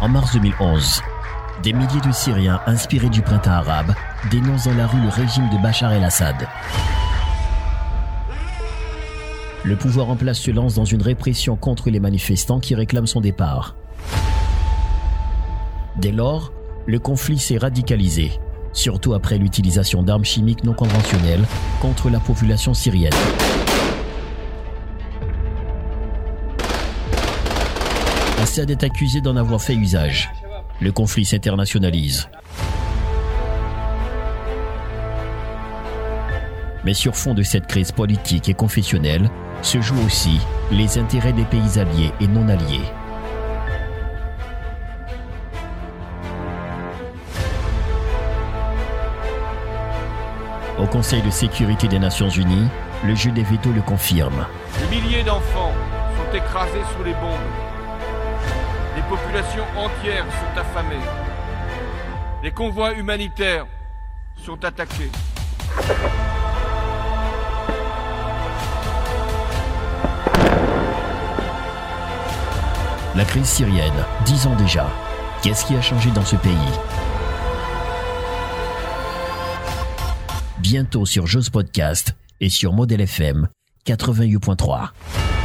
En mars 2011, des milliers de Syriens inspirés du printemps arabe dénoncent dans la rue le régime de Bachar el-Assad. Le pouvoir en place se lance dans une répression contre les manifestants qui réclament son départ. Dès lors, le conflit s'est radicalisé, surtout après l'utilisation d'armes chimiques non conventionnelles contre la population syrienne. Assad est accusé d'en avoir fait usage. Le conflit s'internationalise. Mais sur fond de cette crise politique et confessionnelle se jouent aussi les intérêts des pays alliés et non alliés. Au Conseil de sécurité des Nations Unies, le jeu des vétos le confirme. Des milliers d'enfants sont écrasés sous les bombes. Des populations entières sont affamées. Les convois humanitaires sont attaqués. La crise syrienne, dix ans déjà. Qu'est-ce qui a changé dans ce pays? Bientôt sur Joe's Podcast et sur Model FM 88.3.